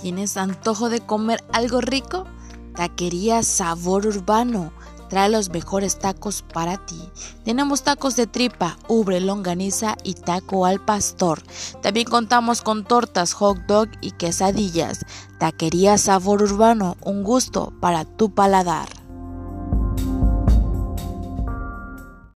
¿Tienes antojo de comer algo rico? Taquería Sabor Urbano trae los mejores tacos para ti. Tenemos tacos de tripa, ubre, longaniza y taco al pastor. También contamos con tortas, hot dog y quesadillas. Taquería Sabor Urbano, un gusto para tu paladar.